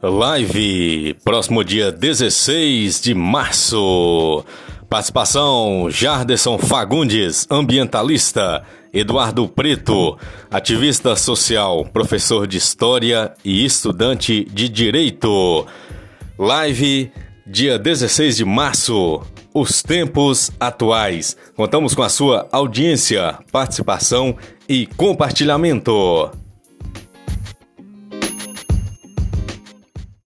Live, próximo dia 16 de março. Participação: Jarderson Fagundes, ambientalista. Eduardo Preto, ativista social, professor de história e estudante de direito. Live, dia 16 de março. Os tempos atuais. Contamos com a sua audiência, participação e compartilhamento.